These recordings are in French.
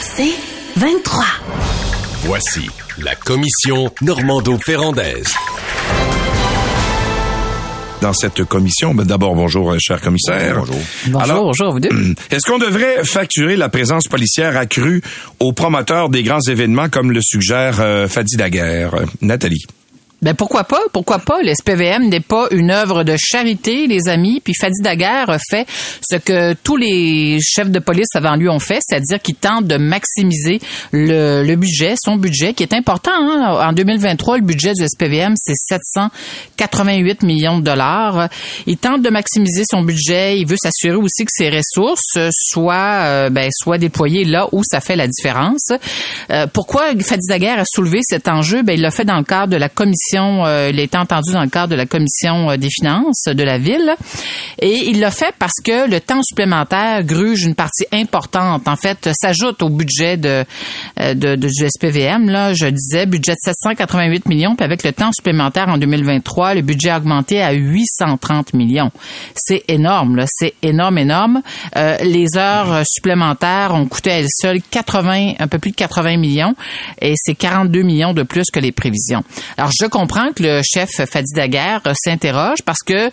C'est 23. Voici la commission Normando-Ferrandaise. Dans cette commission, ben d'abord bonjour, euh, cher commissaire. Bonjour. Bonjour, bonjour, vous deux. Est-ce qu'on devrait facturer la présence policière accrue aux promoteurs des grands événements comme le suggère euh, Fadi Daguerre? Euh, Nathalie. Ben pourquoi pas? Pourquoi pas? Le SPVM n'est pas une œuvre de charité, les amis. Puis Fadi Daguerre fait ce que tous les chefs de police avant lui ont fait, c'est-à-dire qu'ils tentent de maximiser le, le, budget, son budget, qui est important. Hein? En 2023, le budget du SPVM, c'est 788 millions de dollars. Il tente de maximiser son budget. Il veut s'assurer aussi que ses ressources soient, euh, ben, soient déployées là où ça fait la différence. Euh, pourquoi Fadi Daguerre a soulevé cet enjeu? Ben, il l'a fait dans le cadre de la commission euh, il a été entendu dans le cadre de la commission euh, des finances de la ville. Et il l'a fait parce que le temps supplémentaire gruge une partie importante. En fait, s'ajoute au budget de, euh, du SPVM. Là, je disais budget de 788 millions, puis avec le temps supplémentaire en 2023, le budget a augmenté à 830 millions. C'est énorme. C'est énorme, énorme. Les heures supplémentaires ont coûté à elles seules 80, un peu plus de 80 millions, et c'est 42 millions de plus que les prévisions. Alors, je comprends que le chef Fadi Daguerre s'interroge parce que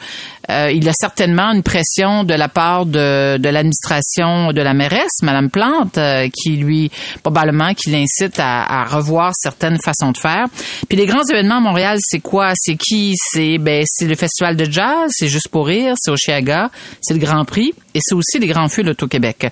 euh, il a certainement une pression de la part de, de l'administration de la mairesse, Madame Plante, euh, qui lui probablement qui l'incite à, revoir certaines façons de faire. Puis les grands événements à Montréal, c'est quoi? C'est qui? C'est ben c'est le festival de jazz, c'est juste pour rire, c'est au Chiaga, c'est le Grand Prix et c'est aussi les grands feux au Québec.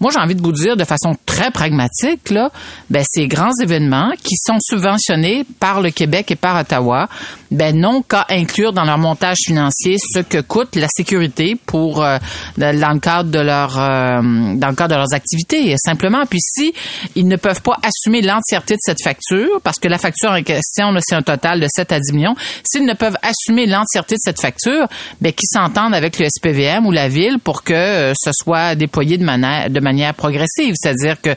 Moi, j'ai envie de vous dire de façon très pragmatique là, ben ces grands événements qui sont subventionnés par le Québec et par Ottawa, Ottawa ben non qu'à inclure dans leur montage financier ce que coûte la sécurité pour euh, dans le cadre de leur euh, dans le cadre de leurs activités simplement. Puis si ils ne peuvent pas assumer l'entièreté de cette facture parce que la facture en question c'est un total de 7 à 10 millions s'ils ne peuvent assumer l'entièreté de cette facture ben qu'ils s'entendent avec le SPVM ou la ville pour que euh, ce soit déployé de manière de manière progressive. C'est-à-dire que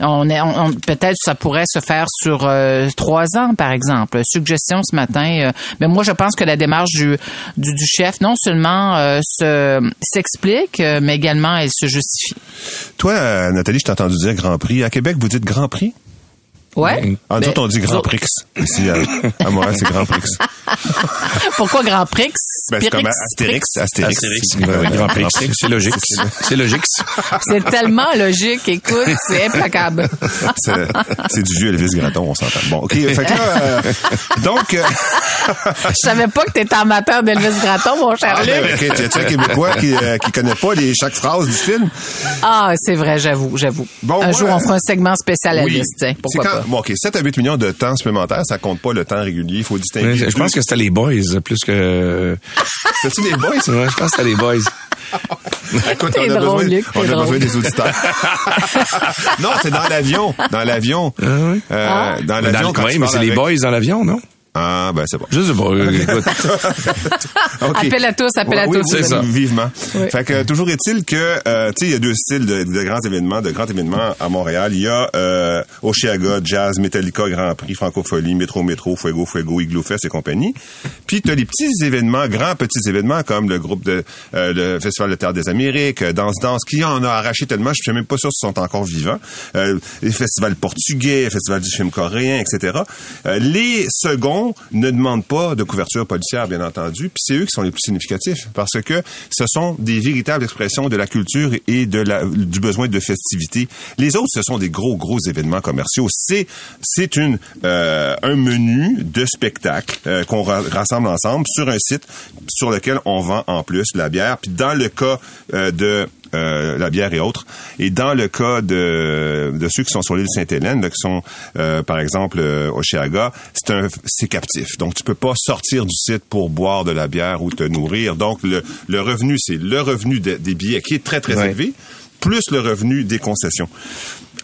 on est on, peut-être ça pourrait se faire sur trois ans par exemple. Suggestion ce matin mais moi je pense que la démarche du chef non seulement euh, s'explique, euh, mais également elle se justifie. Toi, euh, Nathalie, je t'ai entendu dire Grand Prix. À Québec, vous dites Grand Prix? Ouais. En ben, on dit Grand Prix. Ici, à, à Montréal, c'est Grand Prix. Pourquoi Grand Prix? Ben, c'est comme Astérix. Astérix. Astérix. Grand Prix. C'est logique. C'est logique. C'est tellement logique. Écoute, c'est implacable. c'est du vieux Elvis Gratton, on s'entend. Bon, OK. Fait que là, euh, donc... Euh, Je savais pas que t'étais amateur d'Elvis Gratton, mon cher ah, Luc. Ben, okay, tu un Québécois qui, euh, qui connaît pas les, chaque phrase du film? Ah, c'est vrai, j'avoue, j'avoue. Bon, un moi, jour, on fera un segment spécial à oui. Tiens, pourquoi pas? Bon, OK, 7 à 8 millions de temps supplémentaire, ça compte pas le temps régulier. Il faut distinguer. je pense que c'était les boys plus que... C'était-tu les boys? Ouais, je pense que c'était les boys. Écoute, on a, drôle, besoin, Luc, on a besoin des auditeurs. non, c'est dans l'avion. Dans l'avion. Ah oui? Euh, Ah. Dans l'avion, quand oui, mais c'est les boys dans l'avion, non? Ah, ben c'est bon. Je sais pas. euh, écoute. OK. Appel à tous, appel à Oui, tous. oui, C'est ça. Vivement. Oui. Fait que toujours est-il que euh, tu sais il y a deux styles de, de grands événements, de grands événements à Montréal. Il y a euh, Oceaga, Jazz, Metallica, Grand Prix, Francophonie, Métro Métro, Fuego Fuego, Igloo Fest et compagnie. Puis tu as les petits événements, grands petits événements comme le groupe de euh, le Festival de Terre des Amériques, euh, Danse Danse qui en a arraché tellement, je suis même pas sûr s'ils sont encore vivants. Euh, les festivals portugais, Festival du film coréen, etc. Euh, les seconds ne demandent pas de couverture policière, bien entendu, puis c'est eux qui sont les plus significatifs parce que ce sont des véritables expressions de la culture et de la, du besoin de festivité. Les autres, ce sont des gros, gros événements commerciaux. C'est, c'est une, euh, un menu de spectacles euh, qu'on ra- rassemble ensemble sur un site sur lequel on vend en plus la bière. Puis dans le cas euh, de euh, la bière et autres. Et dans le cas de, de ceux qui sont sur l'île Sainte-Hélène, qui sont euh, par exemple euh, au Chiaga, c'est un c'est captif. Donc tu peux pas sortir du site pour boire de la bière ou te nourrir. Donc le, le revenu c'est le revenu de- des billets qui est très très Ouais. élevé plus le revenu des concessions.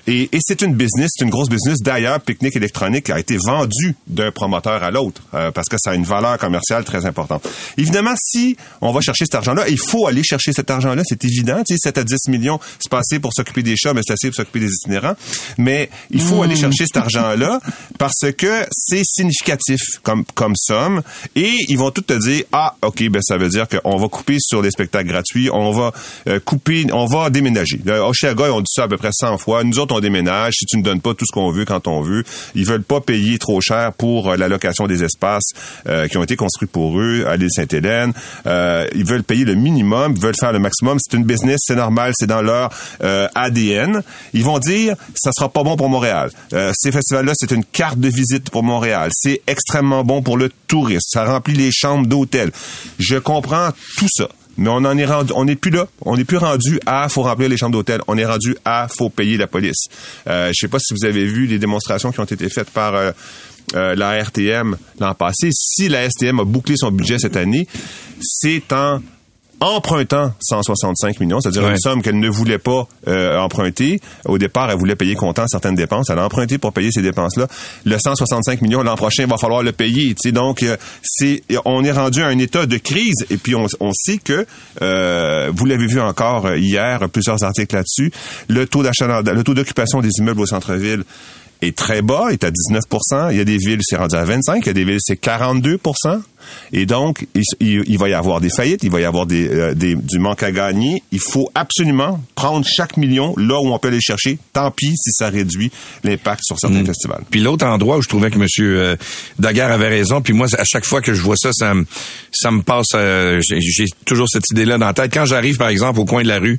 Et, et c'est une business, c'est une grosse business. D'ailleurs, Picnic Électronique a été vendu d'un promoteur à l'autre euh, parce que ça a une valeur commerciale très importante. Évidemment, si on va chercher cet argent-là, il faut aller chercher cet argent-là, c'est évident. Tu sais, 7 à 10 millions, c'est passé pour s'occuper des chats, mais c'est assez pour s'occuper des itinérants. Mais il faut aller chercher cet argent-là parce que c'est significatif comme, comme somme. Et ils vont tout te dire, ah, OK, ben ça veut dire qu'on va couper sur les spectacles gratuits, on va euh, couper, on va déménager. Oshiaga, ils ont dit ça à peu près 100 fois. Nous autres, on déménage. Si tu ne donnes pas tout ce qu'on veut quand on veut, ils veulent pas payer trop cher pour euh, la location des espaces euh, qui ont été construits pour eux à l'île Sainte-Hélène. Euh, ils veulent payer le minimum, ils veulent faire le maximum. C'est une business, c'est normal, c'est dans leur euh, ADN. Ils vont dire, ça sera pas bon pour Montréal. Euh, ces festivals-là, c'est une carte de visite pour Montréal. C'est extrêmement bon pour le tourisme. Ça remplit les chambres d'hôtel. Je comprends tout ça. Mais on en est rendu, on n'est plus là. On n'est plus rendu à faut remplir les chambres d'hôtel. On est rendu à faut payer la police. Euh, je sais pas si vous avez vu les démonstrations qui ont été faites par euh, euh, la RTM l'an passé. Si la STM a bouclé son budget cette année, c'est en empruntant 165 millions, c'est-à-dire Ouais. une somme qu'elle ne voulait pas euh, emprunter. Au départ, elle voulait payer comptant certaines dépenses. Elle a emprunté pour payer ces dépenses-là. Le 165 millions l'an prochain, il va falloir le payer. Tu sais, donc, euh, c'est, on est rendu à un état de crise. Et puis, on, on sait que, euh, vous l'avez vu encore hier, plusieurs articles là-dessus, le taux d'achat, dans- le taux d'occupation des immeubles au centre-ville est très bas, est à 19 Il y a des villes, c'est rendu à 25% Il y a des villes, c'est 42% Et donc, il, va y avoir des faillites, il va y avoir des, euh, des- du manque à gagner. Il faut absolument prendre chaque million là où on peut aller chercher. Tant pis si ça réduit l'impact sur certains festivals. Puis l'autre endroit où je trouvais que M. euh, Daguerre avait raison, puis moi, à chaque fois que je vois ça, ça me, ça me passe, euh, j'ai toujours cette idée-là dans la tête. Quand j'arrive, par exemple, au coin de la rue,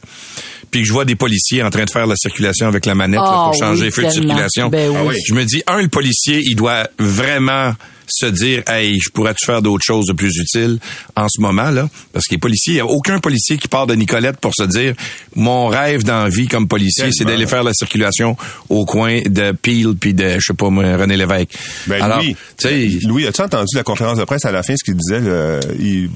puis que je vois des policiers en train de faire la circulation avec la manette là, Ah pour changer oui, les feux de circulation, Ben oui. Ah oui. je me dis, un, le policier, il doit vraiment se dire, hey, je pourrais-tu faire d'autres choses de plus utiles en ce moment, là? Parce que les policiers, il n'y a aucun policier qui part de Nicolette pour se dire, mon rêve d'envie comme policier, c'est d'aller faire la circulation au coin de Peel puis de, je sais pas René Lévesque. Ben, Alors, Louis, tu sais, Louis, as-tu entendu la conférence de presse à la fin, ce qu'il disait? le- il,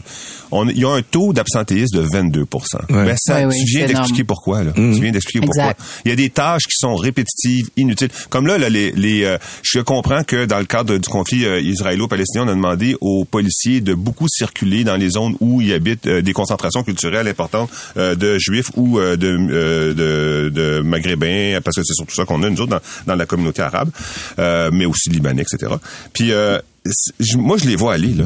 on, il y a un taux d'absentéisme de 22 Ben, ça, Oui, oui, tu viens d'expliquer pourquoi. Là. Mm. Tu viens d'expliquer pourquoi. Il y a des tâches qui sont répétitives, inutiles. Comme là, là les, les, euh, je comprends que dans le cadre du conflit euh, israélo-palestinien, on a demandé aux policiers de beaucoup circuler dans les zones où il habite euh, des concentrations culturelles importantes euh, de juifs ou euh, de, de, maghrébins, parce que c'est surtout ça qu'on a, nous autres, dans, dans la communauté arabe, mais aussi libanais, etc. Puis moi, je les vois aller, là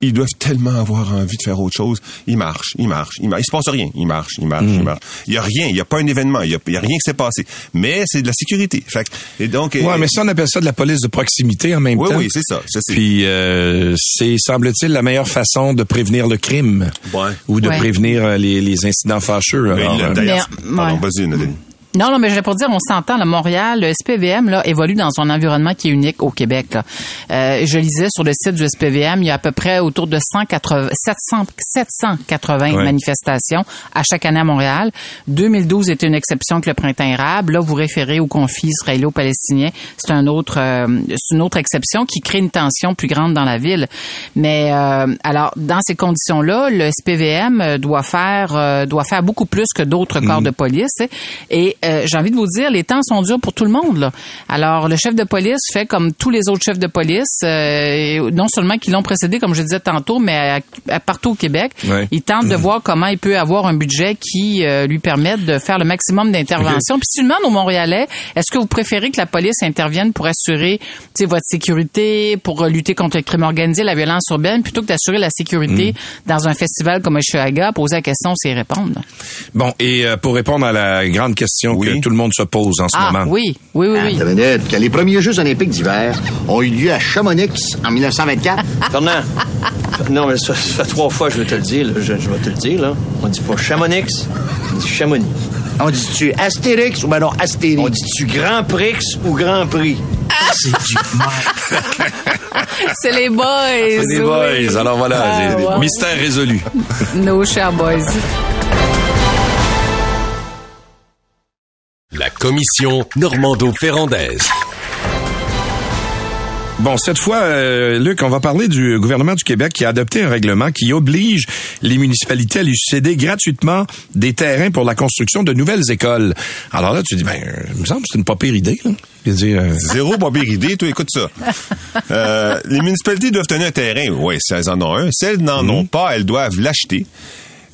ils doivent tellement avoir envie de faire autre chose. Ils marchent, ils marchent, ils marchent. Il se passe rien. Ils marchent, ils marchent, ils marchent. Il y a rien, il y a pas un événement, il y a, il y a rien qui s'est passé. Mais c'est de la sécurité. Fait que- et donc. ouais, euh, mais ça, on appelle ça de la police de proximité en même oui, temps. oui, c'est ça. ça Puis euh, c'est semble-t-il la meilleure façon de prévenir le crime Ouais. ou de Ouais. prévenir euh, les, les incidents fâcheux. Mais Alors, il- euh, D'ailleurs, Mais, pardon, ouais. vas-y, Nathalie. Non, non, mais je pour dire, on s'entend, là, Montréal, le SPVM, là, évolue dans un environnement qui est unique au Québec, là. Euh, je lisais sur le site du SPVM, il y a à peu près autour de 180, 700, 780 Ouais. manifestations à chaque année à Montréal. 2012 était une exception que le printemps arabe. Là, vous référez au conflit israélo-palestinien. C'est un autre, euh, une autre exception qui crée une tension plus grande dans la ville. Mais, euh, alors, dans ces conditions-là, le SPVM euh, doit faire, euh, doit faire beaucoup plus que d'autres corps de police. Et euh, j'ai envie de vous dire, les temps sont durs pour tout le monde. Là. Alors, le chef de police fait comme tous les autres chefs de police, euh, non seulement qui l'ont précédé, comme je disais tantôt, mais à- à partout au Québec. Ouais. Il tente de voir comment il peut avoir un budget qui euh, lui permette de faire le maximum d'interventions. Puis si tu demandes aux Montréalais, est-ce que vous préférez que la police intervienne pour assurer tu sais, votre sécurité, pour euh, lutter contre le crime organisé, la violence urbaine, plutôt que d'assurer la sécurité dans un festival comme Oshiaga, poser la question, c'est répondre. Bon, et euh, pour répondre à la grande question Oui. que tout le monde se pose en ce Ah moment. oui, oui, oui, oui. Minute, que les premiers Jeux olympiques d'hiver ont eu lieu à Chamonix en 1924. Fernand, non, mais ça, ça fait trois fois que je vais te le dire. là. Je, je vais te le dire. Là. On dit pas Chamonix, on dit Chamonix. On dit-tu Astérix ou ben non Astérix? On dit-tu Grand Prix ou Grand Prix? C'est les boys. C'est oui. boys. Alors voilà, Ah, c'est- mystère résolu. Nos chers boys. Commission Normando-Ferrandaise. Bon, cette fois, euh, Luc, on va parler du gouvernement du Québec qui a adopté un règlement qui oblige les municipalités à lui céder gratuitement des terrains pour la construction de nouvelles écoles. Alors là, tu dis, ben, euh, il me semble que c'est une pas pire idée. Là. Je veux dire, euh, Zéro pas pire idée, toi écoute ça. Euh, les municipalités doivent tenir un terrain. Oui, si elles en ont un. Si elles n'en ont pas, elles doivent l'acheter.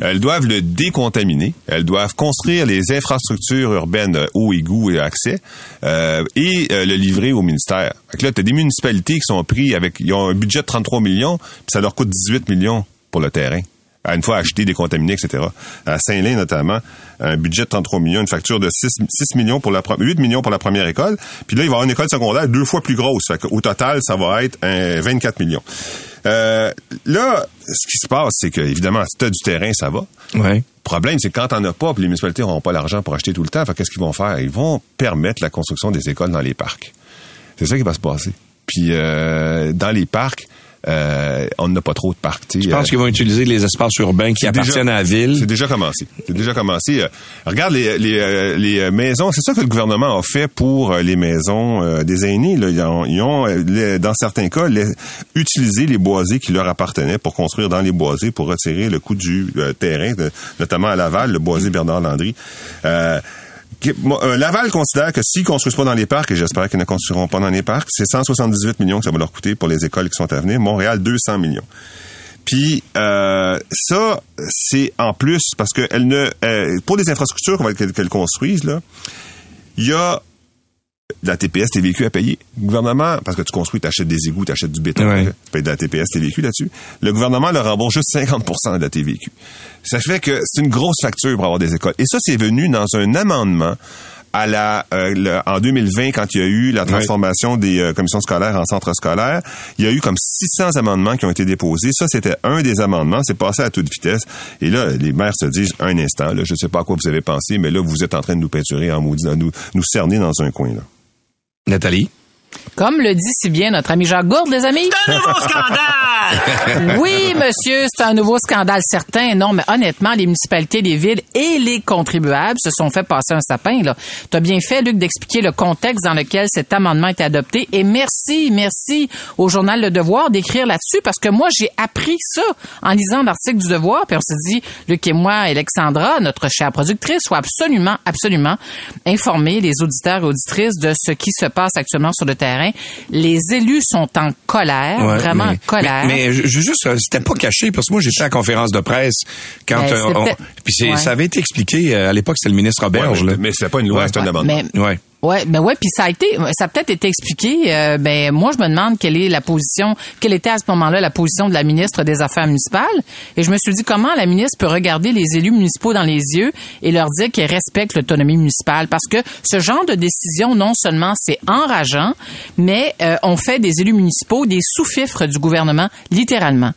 Elles doivent le décontaminer. Elles doivent construire les infrastructures urbaines euh, eau, égout et accès euh, et euh, le livrer au ministère. Fait que là, tu as des municipalités qui sont pris avec... Ils ont un budget de 33 millions, puis ça leur coûte 18 millions pour le terrain. À une fois acheté, décontaminé, etc. À Saint-Lin, notamment, un budget de 33 millions, une facture de 6, 6 millions pour la pro- 8 millions pour la première école. Puis là, il va y avoir une école secondaire deux fois plus grosse. Fait au total, ça va être un 24 millions. Euh, là, ce qui se passe, c'est que, évidemment, si tu as du terrain, ça va. ouais. Le problème, c'est que quand t'en as pas, puis les municipalités n'auront pas l'argent pour acheter tout le temps, qu'est-ce qu'ils vont faire? Ils vont permettre la construction des écoles dans les parcs. C'est ça qui va se passer. Puis euh, dans les parcs, euh, on n'a pas trop de parcs. Je pense Euh, qu'ils vont utiliser les espaces urbains qui appartiennent déjà- à la ville. C'est déjà commencé. C'est déjà commencé. Euh, regarde les, les, euh, les maisons. C'est ça que le gouvernement a fait pour les maisons des aînés. Là. Ils ont, ils ont, les- dans certains cas, utilisé les boisés qui leur appartenaient pour construire dans les boisés pour retirer le coût du terrain, de- notamment à Laval, le boisé Bernard Landry. Euh, Laval considère que s'ils construisent pas dans les parcs, et j'espère qu'ils ne construiront pas dans les parcs, c'est 178 millions que ça va leur coûter pour les écoles qui sont à venir. Montréal, 200 millions. Puis euh, ça, c'est en plus parce que ne, euh, pour les infrastructures qu'elles construisent là, il y a de la TPS TVQ à payer? Le gouvernement, parce que tu construis, tu achètes des égouts, tu achètes du béton, Ouais. tu payes de la TPS TVQ là-dessus. Le gouvernement leur rembourse juste 50% de la TVQ. Ça fait que c'est une grosse facture pour avoir des écoles. Et ça, c'est venu dans un amendement à la euh, le- en 2020 quand il y a eu la transformation des euh, commissions scolaires en centres scolaires, il y a eu comme 600 amendements qui ont été déposés. Ça c'était un des amendements, c'est passé à toute vitesse. Et là les maires se disent un instant là, je sais pas à quoi vous avez pensé, mais là vous êtes en train de nous peinturer en maudit, nous nous cerner dans un coin là. Nathalie? Comme le dit si bien notre ami Jacques Gourde, les amis. Un nouveau scandale! Oui, monsieur, c'est un nouveau scandale certain. Non, mais honnêtement, les municipalités, les villes et les contribuables se sont fait passer un sapin. Là, t'as bien fait, Luc, d'expliquer le contexte dans lequel cet amendement est adopté. Et merci, merci au journal Le Devoir d'écrire là-dessus parce que moi, j'ai appris ça en lisant l'article du Devoir. Puis on s'est dit, Luc et moi, Alexandra, notre chère productrice, soit absolument, absolument informer les auditeurs et auditrices de ce qui se passe actuellement sur le terrain. Les élus sont en colère, Ouais, vraiment mais- en colère. Mais, mais juste, c'était pas caché parce que moi j'étais à la conférence de presse quand Ben, euh, on- puis ouais. ça avait été expliqué euh, à l'époque c'était le ministre Roberge Ouais, là. mais c'est pas une loi, Ouais. c'est un amendement. Mais, Ouais. Ben ouais, puis ça a été, ça a peut-être été expliqué. euh, ben moi, je me demande quelle est la position, quelle était à ce moment-là la position de la ministre des Affaires municipales. Et je me suis dit comment la ministre peut regarder les élus municipaux dans les yeux et leur dire qu'elle respecte l'autonomie municipale, parce que ce genre de décision, non seulement c'est enrageant, mais euh, on fait des élus municipaux des sous-fifres du gouvernement, littéralement.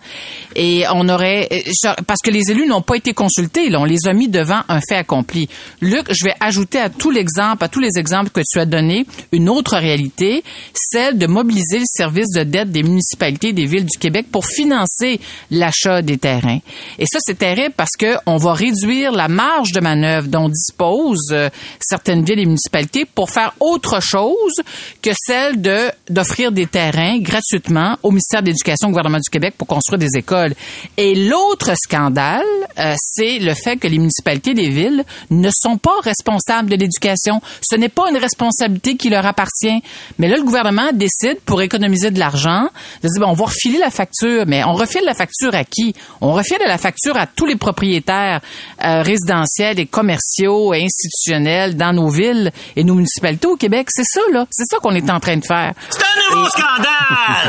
Et on aurait, euh, parce que les élus n'ont pas été consultés, là, on les a mis devant un fait accompli. Luc, je vais ajouter à tout l'exemple, à tous les exemples que tu as donnés, une autre réalité, celle de mobiliser le service de dette des municipalités des villes du Québec pour financer l'achat des terrains. Et ça, c'est terrible parce que on va réduire la marge de manœuvre dont disposent euh, certaines villes et municipalités pour faire autre chose que celle de d'offrir des terrains gratuitement au ministère de l'Éducation au gouvernement du Québec pour construire des écoles. Et l'autre scandale, euh, c'est le fait que les municipalités des villes ne sont pas responsables de l'éducation. Ce n'est pas une responsabilité qui leur appartient. Mais là, le gouvernement décide, pour économiser de l'argent, de dire, bon, on va refiler la facture. Mais on refile la facture à qui? On refile la facture à tous les propriétaires euh, résidentiels et commerciaux et institutionnels dans nos villes et nos municipalités au Québec. C'est ça, là. C'est ça qu'on est en train de faire. C'est un nouveau scandale!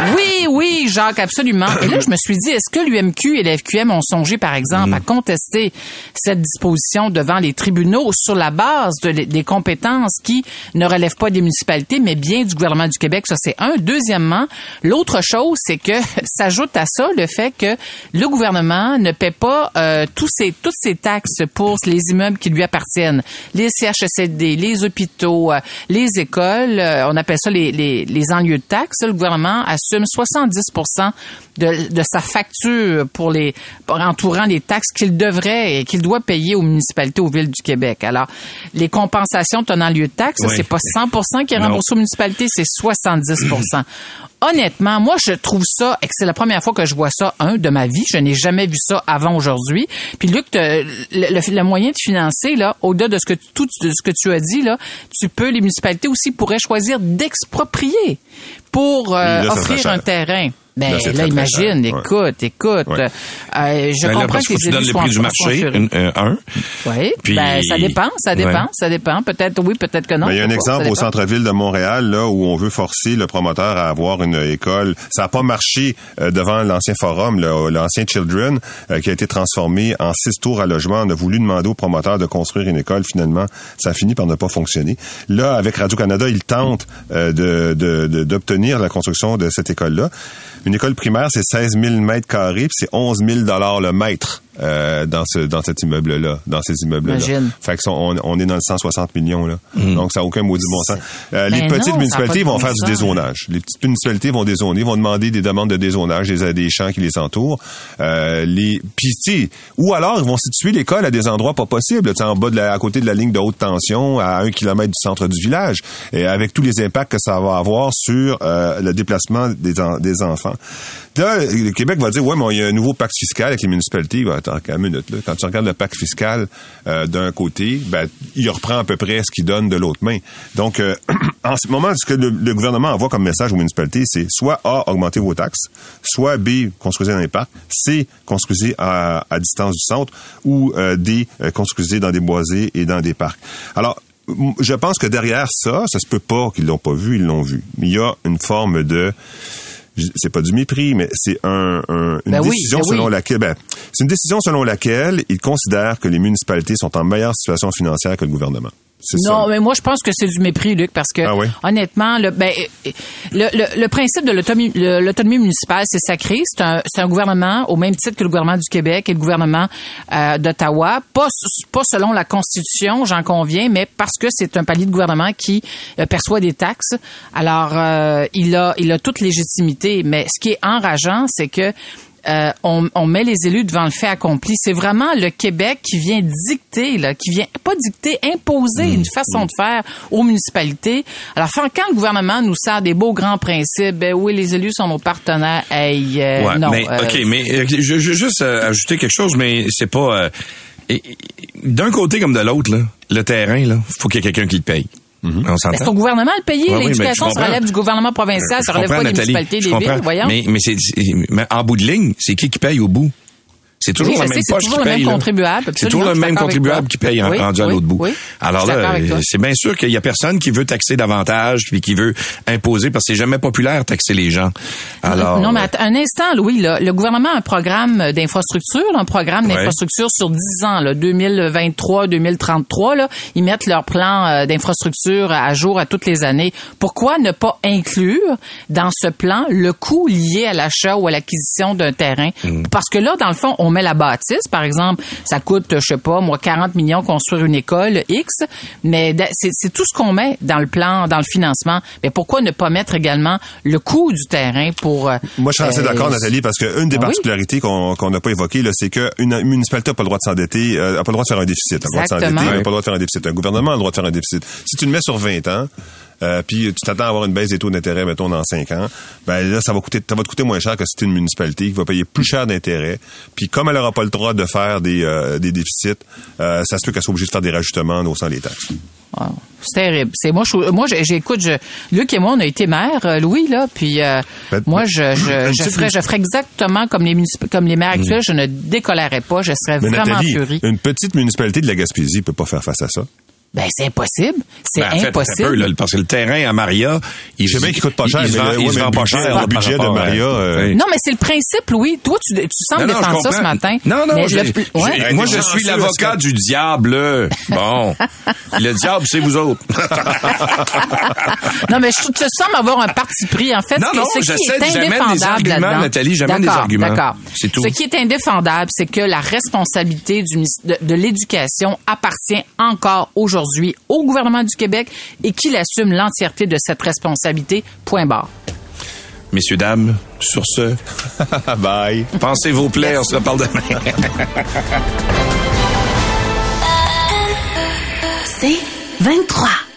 Oui, oui, Jacques, absolument. Et là, je me suis dit, est-ce que l'UMQ et l'FQM ont songé, par exemple, à contester cette disposition devant les tribunaux sur la base de, des compétences qui ne relèvent pas des municipalités, mais bien du gouvernement du Québec? Ça, c'est un. Deuxièmement, l'autre chose, c'est que s'ajoute à ça le fait que le gouvernement ne paie pas euh, tous ces, toutes ces taxes pour les immeubles qui lui appartiennent. Les CHSLD, les hôpitaux, euh, les écoles, euh, on appelle ça les, les, les enlieux de taxes. Le gouvernement assume 70 de, de sa facture pour les pour entourant les taxes qu'il devrait et qu'il doit payer aux municipalités, aux villes du Québec. Alors, les compensations tenant lieu de taxes, Oui. c'est pas 100% qui est remboursé aux municipalités, c'est 70% Honnêtement, moi, je trouve ça, et que c'est la première fois que je vois ça, un, de ma vie. Je n'ai jamais vu ça avant aujourd'hui. Puis, Luc, le, le- le moyen de financer, là, au-delà de ce que tout de ce que tu as dit, là, tu peux, les municipalités aussi pourraient choisir d'exproprier pour euh, Là, offrir un terrain. Ben, Là, là, très, imagine, écoute, écoute. Ouais. euh, je Ben là, comprends parce que que tu les donnes élus le prix du marché, une- euh, un. Oui, Puis- ben, ça dépend, ça dépend, Ouais. ça dépend. Peut-être oui, peut-être que non. Ben, il y a un Ça exemple au centre-ville de Montréal, là, où on veut forcer le promoteur à avoir une école. Ça n'a pas marché euh, devant l'ancien forum, là, l'ancien Children, euh, qui a été transformé en six tours à logement. On a voulu demander au promoteur de construire une école. Finalement, ça a fini par ne pas fonctionner. Là, avec Radio-Canada, ils tentent euh, de- de- de- d'obtenir la construction de cette école-là. Une école primaire, c'est 16 000 mètres carrés, puis c'est 11 000 dollars le mètre euh, dans ce dans cet immeuble-là, dans ces immeubles-là. Imagine. Fait que ça, on, on est dans le 160 millions là. Donc ça n'a aucun maudit bon sens. Euh, les Ben petites non, a municipalités vont faire du dézonage. Les petites municipalités vont dézoner, vont demander des demandes de dézonage des, des champs qui les entourent. Euh, les puis tu sais, ou alors ils vont situer l'école à des endroits pas possibles, tu sais, en bas de la, à côté de la ligne de haute tension, à un kilomètre du centre du village, et avec tous les impacts que ça va avoir sur euh, le déplacement des, en- des enfants. Là, le Québec va dire, ouais, mais il y a un nouveau pacte fiscal avec les municipalités. Ben, Quand tu regardes le pacte fiscal euh, d'un côté, ben, il reprend à peu près ce qu'il donne de l'autre main. Donc, euh, en ce moment, ce que le, gouvernement envoie comme message aux municipalités, c'est soit A, augmentez vos taxes, soit B, construisez dans les parcs, C, construisez à, distance du centre, ou euh, D, construisez dans des boisés et dans des parcs. Alors, je pense que derrière ça, ça se peut pas qu'ils l'ont pas vu, ils l'ont vu. Il y a une forme de c'est pas du mépris, mais c'est un, un- une Ben oui, décision ben oui. selon laquelle, ben, c'est une décision selon laquelle ils considèrent que les municipalités sont en meilleure situation financière que le gouvernement. Non, ça. mais moi je pense que c'est du mépris, Luc, parce que Ah oui? honnêtement, le, ben, le, le, le principe de l'autonomie, le- l'autonomie municipale, c'est sacré. C'est un, c'est un gouvernement au même titre que le gouvernement du Québec et le gouvernement euh, d'Ottawa, pas pas selon la Constitution, j'en conviens, mais parce que c'est un palier de gouvernement qui euh, perçoit des taxes. Alors euh, il a il a toute légitimité, mais ce qui est enrageant, c'est que euh, on, on met les élus devant le fait accompli. C'est vraiment le Québec qui vient dicter, là, qui vient pas dicter, imposer Mmh. une façon de faire aux municipalités. Alors, quand quand le gouvernement nous sert des beaux grands principes, ben oui, les élus sont nos partenaires? Hey, euh, Ouais, non. mais euh, ok, mais euh, je, je juste ajouter quelque chose, mais c'est pas euh, d'un côté comme de l'autre là, le terrain là, faut qu'il y ait quelqu'un qui le paye. On ben, s'entend. c'est au gouvernement de payer. Ouais, oui, L'éducation, je ça relève du gouvernement provincial, ça relève pas des municipalités, des villes, voyons. Mais, mais mais en bout de ligne, c'est qui qui paye au bout? C'est toujours Oui, je la sais, même c'est poche toujours qui le même paye. contribuable, C'est toujours le même contribuable qui paye en, Oui, rendu à oui, l'autre bout. oui. Alors là, euh, c'est bien sûr qu'il y a personne qui veut taxer davantage puis qui veut imposer parce que c'est jamais populaire taxer les gens. Alors non, mais euh, un instant, Louis. Là, le gouvernement a un programme d'infrastructure, un programme d'infrastructure sur 10 ans, là, 2023-2033. Là, ils mettent leur plan euh, d'infrastructure à jour à toutes les années. Pourquoi ne pas inclure dans ce plan le coût lié à l'achat ou à l'acquisition d'un terrain? Mm. Parce que là, dans le fond, on met la bâtisse, par exemple, ça coûte, je sais pas, moi, 40 millions construire une école X, mais c'est tout ce qu'on met dans le plan, dans le financement. Mais pourquoi ne pas mettre également le coût du terrain pour... euh, Moi, je suis assez euh, d'accord, Nathalie, parce qu'une des Ah oui? particularités qu'on n'a pas évoquées, c'est qu'une municipalité n'a pas le droit de s'endetter, euh, n'a pas le droit de faire un déficit. Elle a le droit de s'endetter, n'a pas le droit de faire un déficit. Un gouvernement a le droit de faire un déficit. Si tu le mets sur 20 ans, euh, puis tu t'attends à avoir une baisse des taux d'intérêt, mettons, dans 5 ans, ben là, ça va coûter, ça va te coûter moins cher que si c'est une municipalité qui va payer plus cher d'intérêt. Puis comme elle n'aura pas le droit de faire des, euh, des déficits, euh, ça se peut qu'elle soit obligée de faire des rajustements en haussant les taxes. Wow. C'est terrible. C'est moi, je, moi, j'écoute, je, Luc et moi, on a été maires, euh, Louis là, puis euh, Ben, moi, je, je, je ferais, je ferais exactement comme les comme les maires actuels. Je ne décollerais pas. Je serais Mais vraiment Nathalie, furie. une petite municipalité de la Gaspésie peut pas faire face à ça. Ben, c'est impossible. C'est ben, en fait, un impossible. peu, là, parce que le terrain à Maria, il sais bien qu'il coûte pas il- cher, il mais il ouais, se vend pas cher. le budget de Maria, euh. Non, mais c'est le principe, Louis. Toi, tu, tu sembles Non, non, je défendre ça ce matin. Non, non, Mais je- le- ouais. moi, je suis l'avocat du diable. Bon. le diable, c'est vous autres. Non, mais je, tu sembles avoir un parti pris. En fait, Non, ce qui- non, ce qui j'essaie j'amène des indéfendable arguments, Nathalie, j'amène des arguments. D'accord. C'est tout. Ce qui est indéfendable, c'est que la responsabilité de, l'éducation appartient encore aujourd'hui au gouvernement du Québec et qu'il assume l'entièreté de cette responsabilité. Point barre. Messieurs, dames, sur ce, Bye. pensez vos plaies, on se reparle demain. C'est 23.